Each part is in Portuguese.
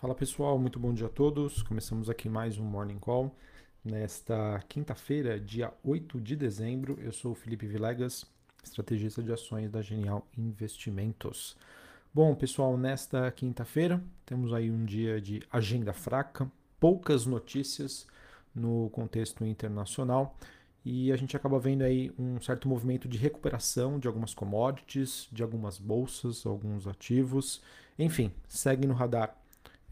Fala pessoal, muito bom dia a todos. Começamos aqui mais um Morning Call. Nesta quinta-feira, dia 8 de dezembro, eu sou o Felipe Vilegas, estrategista de ações da Genial Investimentos. Bom, pessoal, nesta quinta-feira temos aí um dia de agenda fraca, poucas notícias no contexto internacional e a gente acaba vendo aí um certo movimento de recuperação de algumas commodities, de algumas bolsas, alguns ativos, enfim, segue no radar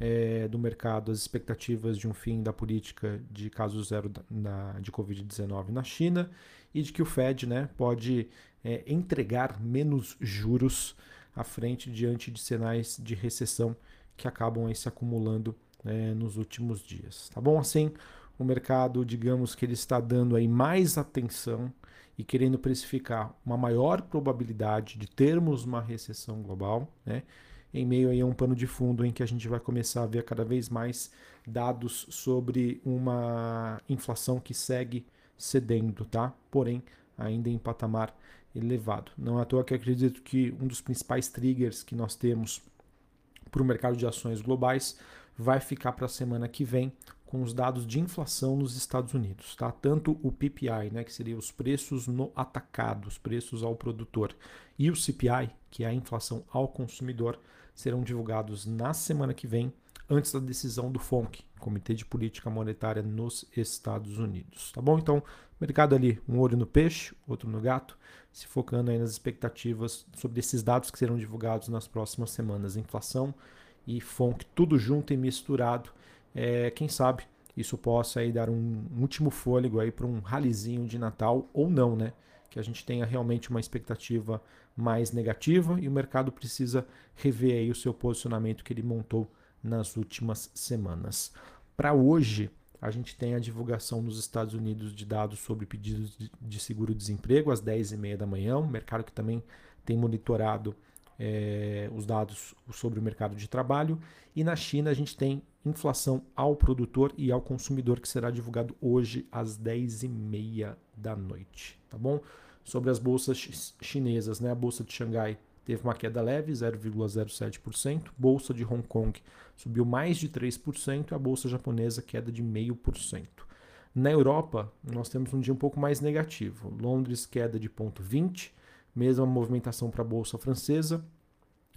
é, do mercado as expectativas de um fim da política de caso zero da, na, de Covid-19 na China e de que o Fed né, pode é, entregar menos juros à frente diante de sinais de recessão que acabam se acumulando é, nos últimos dias. Tá bom? Assim, o mercado, digamos que ele está dando aí mais atenção e querendo precificar uma maior probabilidade de termos uma recessão global, né? Em meio aí a um pano de fundo em que a gente vai começar a ver cada vez mais dados sobre uma inflação que segue cedendo, tá? Porém, ainda em patamar elevado. Não é à toa que acredito que um dos principais triggers que nós temos para o mercado de ações globais vai ficar para a semana que vem com os dados de inflação nos Estados Unidos, tá? Tanto o PPI, né, que seria os preços no atacado, os preços ao produtor, e o CPI, que é a inflação ao consumidor, serão divulgados na semana que vem, antes da decisão do FONC, Comitê de Política Monetária nos Estados Unidos. Tá bom? Então, mercado ali, um olho no peixe, outro no gato, se focando aí nas expectativas sobre esses dados que serão divulgados nas próximas semanas. Inflação e FONC, tudo junto e misturado. É, quem sabe isso possa aí dar um último fôlego aí para um ralizinho de Natal ou não, né? Que a gente tenha realmente uma expectativa mais negativa e o mercado precisa rever aí o seu posicionamento que ele montou nas últimas semanas. Para hoje, a gente tem a divulgação nos Estados Unidos de dados sobre pedidos de seguro-desemprego às 10h30 da manhã, um mercado que também tem monitorado é, os dados sobre o mercado de trabalho. E na China a gente tem inflação ao produtor e ao consumidor, que será divulgado hoje às 10h30 da noite. Tá bom? Sobre as bolsas chinesas, né? a bolsa de Xangai teve uma queda leve, 0,07%. Bolsa de Hong Kong subiu mais de 3%, a bolsa japonesa queda de 0,5%. Na Europa, nós temos um dia um pouco mais negativo. Londres queda de 0,20%, mesma movimentação para a bolsa francesa.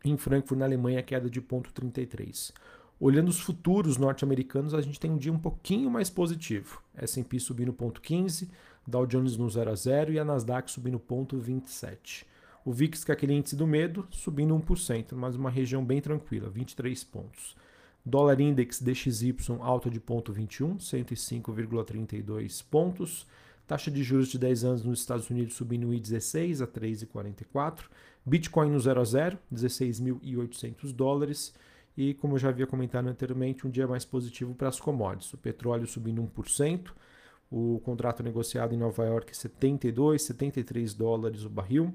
Em Frankfurt, na Alemanha, queda de 0,33%. Olhando os futuros norte-americanos, a gente tem um dia um pouquinho mais positivo. S&P subindo 0,15%, Dow Jones no 0 a 0 e a Nasdaq subindo 0,27%. O VIX, que é aquele índice do medo, subindo 1%, mas uma região bem tranquila, 23 pontos. Dólar Index DXY alta de 0,21, 105,32 pontos. Taxa de juros de 10 anos nos Estados Unidos subindo 1,16 a 3,44. Bitcoin no 0 a 0, 16.800 dólares. E como eu já havia comentado anteriormente, um dia mais positivo para as commodities. O petróleo subindo 1%, o contrato negociado em Nova York 72, 73 dólares o barril,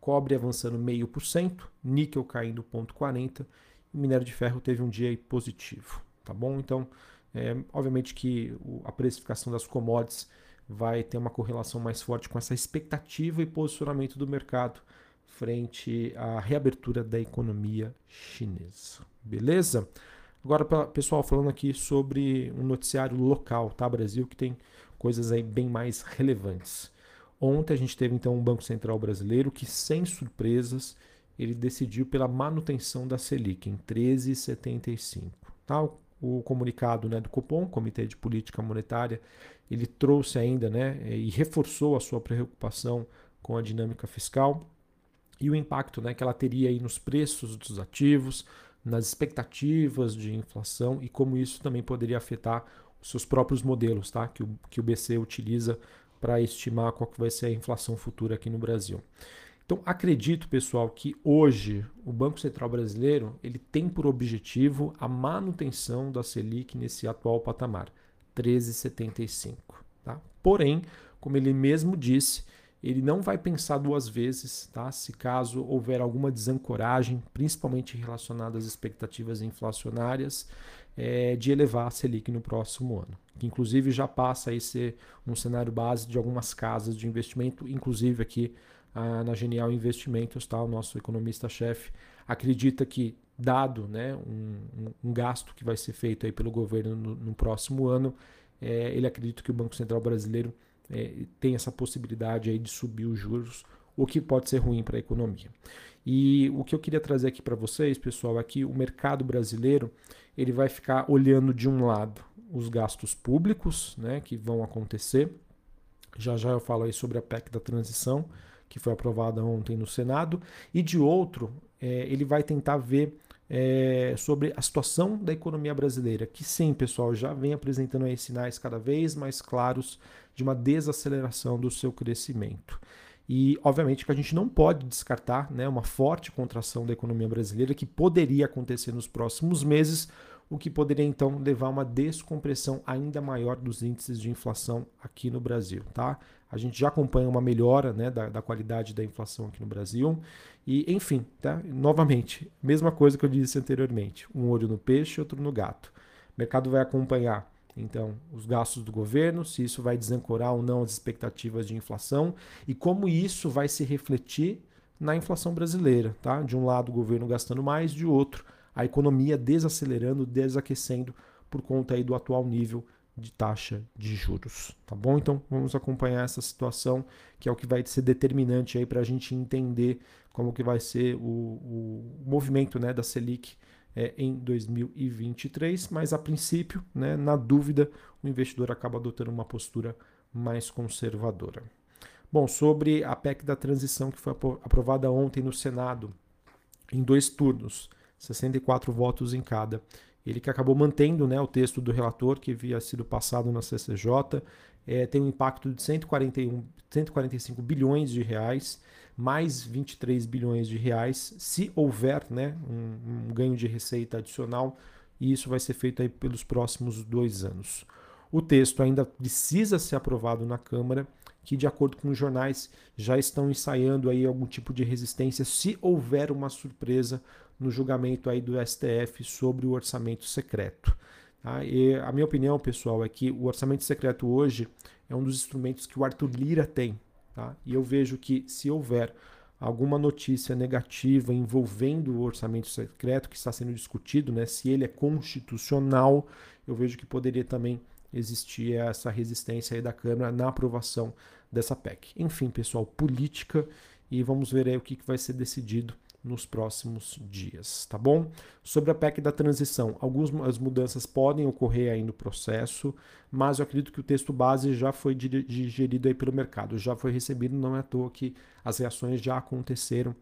cobre avançando 0,5%, níquel caindo 0,40% e minério de ferro teve um dia positivo, tá bom? Então, é, obviamente que a precificação das commodities vai ter uma correlação mais forte com essa expectativa e posicionamento do mercado frente à reabertura da economia chinesa. Beleza? Agora, pessoal, falando aqui sobre um noticiário local, tá, Brasil, que tem coisas aí bem mais relevantes. Ontem a gente teve então um Banco Central brasileiro que, sem surpresas, ele decidiu pela manutenção da Selic em 13,75. Tá? Comunicado né, do Copom, Comitê de Política Monetária, ele trouxe ainda né, e reforçou a sua preocupação com a dinâmica fiscal e o impacto né, que ela teria aí nos preços dos ativos, nas expectativas de inflação e como isso também poderia afetar os seus próprios modelos tá? que, o, que o BC utiliza para estimar qual que vai ser a inflação futura aqui no Brasil. Então, acredito, pessoal, que hoje o Banco Central Brasileiro ele tem por objetivo a manutenção da Selic nesse atual patamar, 13,75. Tá? Porém, como ele mesmo disse, ele não vai pensar duas vezes, tá? Se caso houver alguma desancoragem, principalmente relacionada às expectativas inflacionárias, é, de elevar a Selic no próximo ano, que inclusive já passa a ser um cenário base de algumas casas de investimento, inclusive aqui ah, na Genial Investimentos, tá? O nosso economista-chefe acredita que dado né, um, um, gasto que vai ser feito aí pelo governo no, no próximo ano, é, ele acredita que o Banco Central brasileiro é, tem essa possibilidade aí de subir os juros, o que pode ser ruim para a economia. E o que eu queria trazer aqui para vocês, pessoal, é que o mercado brasileiro ele vai ficar olhando de um lado os gastos públicos, né, que vão acontecer. Já já eu falo aí sobre a PEC da transição, que foi aprovada ontem no Senado, e de outro, é, ele vai tentar ver é, sobre a situação da economia brasileira, que sim, pessoal, já vem apresentando aí sinais cada vez mais claros de uma desaceleração do seu crescimento. E, obviamente, que a gente não pode descartar né, uma forte contração da economia brasileira que poderia acontecer nos próximos meses, o que poderia então levar a uma descompressão ainda maior dos índices de inflação aqui no Brasil. Tá? A gente já acompanha uma melhora né, da, da qualidade da inflação aqui no Brasil. E, enfim, tá? novamente, mesma coisa que eu disse anteriormente: um olho no peixe, outro no gato. O mercado vai acompanhar então, os gastos do governo, se isso vai desancorar ou não as expectativas de inflação e como isso vai se refletir na inflação brasileira, tá? De um lado o governo gastando mais, de outro a economia desacelerando, desaquecendo por conta aí do atual nível de taxa de juros, tá bom? Então vamos acompanhar essa situação que é o que vai ser determinante aí para a gente entender como que vai ser o, o movimento né, da Selic é, em 2023, mas a princípio, né, na dúvida, o investidor acaba adotando uma postura mais conservadora. Bom, sobre a PEC da transição que foi aprovada ontem no Senado, em dois turnos, 64 votos em cada. Ele que acabou mantendo né, o texto do relator que havia sido passado na CCJ, é, tem um impacto de 141, 145 bilhões de reais, mais 23 bilhões de reais, se houver né, um, um ganho de receita adicional, e isso vai ser feito aí pelos próximos dois anos. O texto ainda precisa ser aprovado na Câmara, que de acordo com os jornais já estão ensaiando aí algum tipo de resistência se houver uma surpresa no julgamento aí do STF sobre o orçamento secreto. Tá? E a minha opinião, pessoal, é que o orçamento secreto hoje é um dos instrumentos que o Arthur Lira tem. Tá? E eu vejo que se houver alguma notícia negativa envolvendo o orçamento secreto que está sendo discutido, né, se ele é constitucional, eu vejo que poderia também existir essa resistência aí da Câmara na aprovação dessa PEC. Enfim, pessoal, política e vamos ver aí o que vai ser decidido nos próximos dias, tá bom? Sobre a PEC da transição, algumas mudanças podem ocorrer aí no processo, mas eu acredito que o texto base já foi digerido aí pelo mercado, já foi recebido, não é à toa que as reações já aconteceram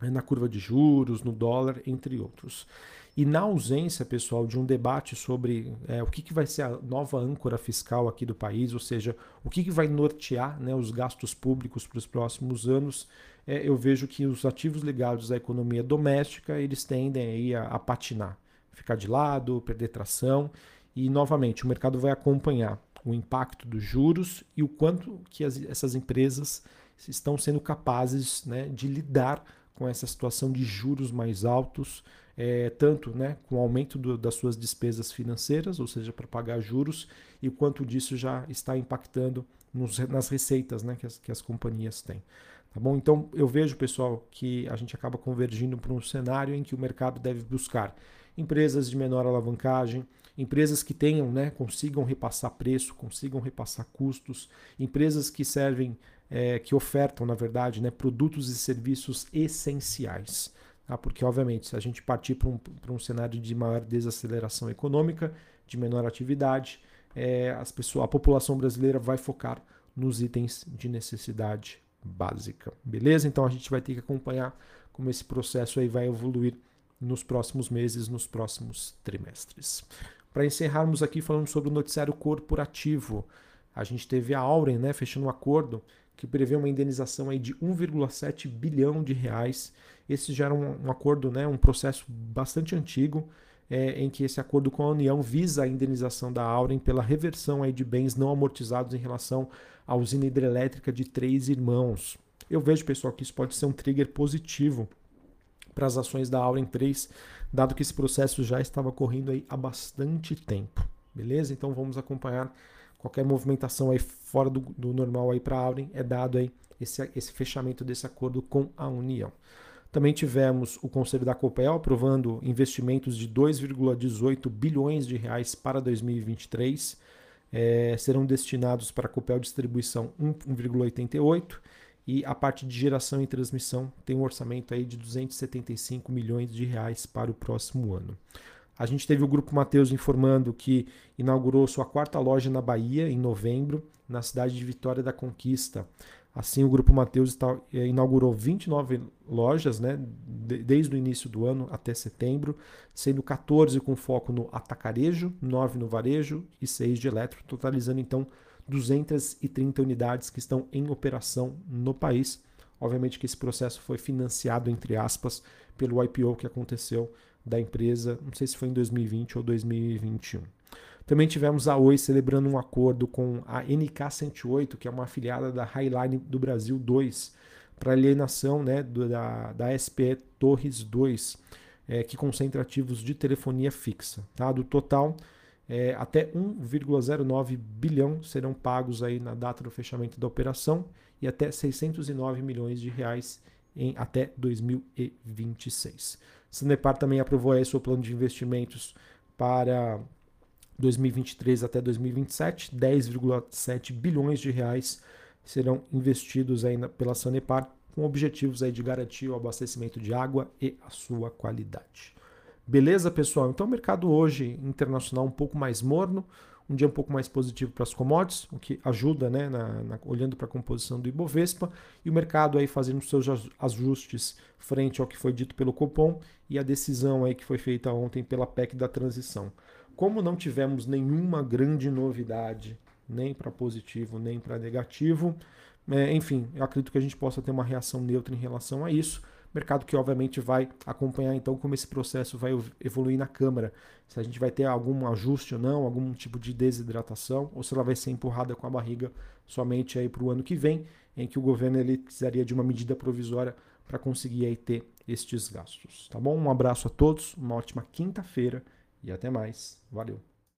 na curva de juros, no dólar, entre outros. E na ausência, pessoal, de um debate sobre é, o que, que vai ser a nova âncora fiscal aqui do país, ou seja, o que, que vai nortear né, os gastos públicos para os próximos anos, é, eu vejo que os ativos ligados à economia doméstica eles tendem aí a, a patinar, ficar de lado, perder tração. E novamente, o mercado vai acompanhar o impacto dos juros e o quanto que as, essas empresas estão sendo capazes né, de lidar com essa situação de juros mais altos, é, tanto né, com o aumento do, das suas despesas financeiras, ou seja, para pagar juros, e quanto disso já está impactando nos, nas receitas né, que, as, que as companhias têm. Tá bom? Então eu vejo, pessoal, que a gente acaba convergindo para um cenário em que o mercado deve buscar empresas de menor alavancagem, empresas que tenham, né, consigam repassar preço, consigam repassar custos, empresas que servem, é, que ofertam, na verdade, né, produtos e serviços essenciais. Tá? Porque, obviamente, se a gente partir para um, um cenário de maior desaceleração econômica, de menor atividade, é, as pessoas, a população brasileira vai focar nos itens de necessidade básica. Beleza? Então a gente vai ter que acompanhar como esse processo aí vai evoluir nos próximos meses, nos próximos trimestres. Para encerrarmos aqui falando sobre o noticiário corporativo, a gente teve a Auren, né, fechando um acordo que prevê uma indenização aí de 1,7 bilhão de reais. Esse já era um, um acordo, né, um processo bastante antigo, é, em que esse acordo com a União visa a indenização da Auren pela reversão aí de bens não amortizados em relação à usina hidrelétrica de Três Irmãos. Eu vejo, pessoal, que isso pode ser um trigger positivo para as ações da Auren 3, dado que esse processo já estava correndo aí há bastante tempo. Beleza? Então vamos acompanhar qualquer movimentação aí fora do, do normal aí para a Auren é dado aí esse, esse fechamento desse acordo com a União. Também tivemos o Conselho da Copel aprovando investimentos de 2,18 bilhões de reais para 2023. É, serão destinados para a Copel Distribuição 1,88 e a parte de geração e transmissão tem um orçamento aí de 275 milhões de reais para o próximo ano. A gente teve o Grupo Mateus informando que inaugurou sua quarta loja na Bahia em novembro, na cidade de Vitória da Conquista. Assim, o Grupo Mateus eh, inaugurou 29 lojas né, desde o início do ano até setembro, sendo 14 com foco no atacarejo, 9 no varejo e 6 de eletro, totalizando então 230 unidades que estão em operação no país. Obviamente que esse processo foi financiado, entre aspas, pelo IPO que aconteceu da empresa, não sei se foi em 2020 ou 2021. Também tivemos a Oi celebrando um acordo com a NK108, que é uma afiliada da Highline do Brasil 2, para alienação né, da, da SPE Torres 2, é, que concentra ativos de telefonia fixa. Tá? Do total, é, até 1,09 bilhão serão pagos aí na data do fechamento da operação e até 609 milhões de reais em até 2026. Sanepar também aprovou aí seu plano de investimentos para 2023 até 2027, 10,7 bilhões de reais serão investidos aí pela Sanepar com objetivos aí de garantir o abastecimento de água e a sua qualidade. Beleza, pessoal? Então o mercado hoje internacional um pouco mais morno, um dia um pouco mais positivo para as commodities, o que ajuda, né, na, na, olhando para a composição do Ibovespa, e o mercado aí fazendo seus ajustes frente ao que foi dito pelo Copom e a decisão aí que foi feita ontem pela PEC da transição. Como não tivemos nenhuma grande novidade, nem para positivo, nem para negativo, é, enfim, eu acredito que a gente possa ter uma reação neutra em relação a isso. Mercado que obviamente vai acompanhar então como esse processo vai evoluir na Câmara. Se a gente vai ter algum ajuste ou não, algum tipo de desidratação, ou se ela vai ser empurrada com a barriga somente aí para o ano que vem, em que o governo ele precisaria de uma medida provisória para conseguir aí ter estes gastos. Tá bom? Um abraço a todos, uma ótima quinta-feira e até mais. Valeu!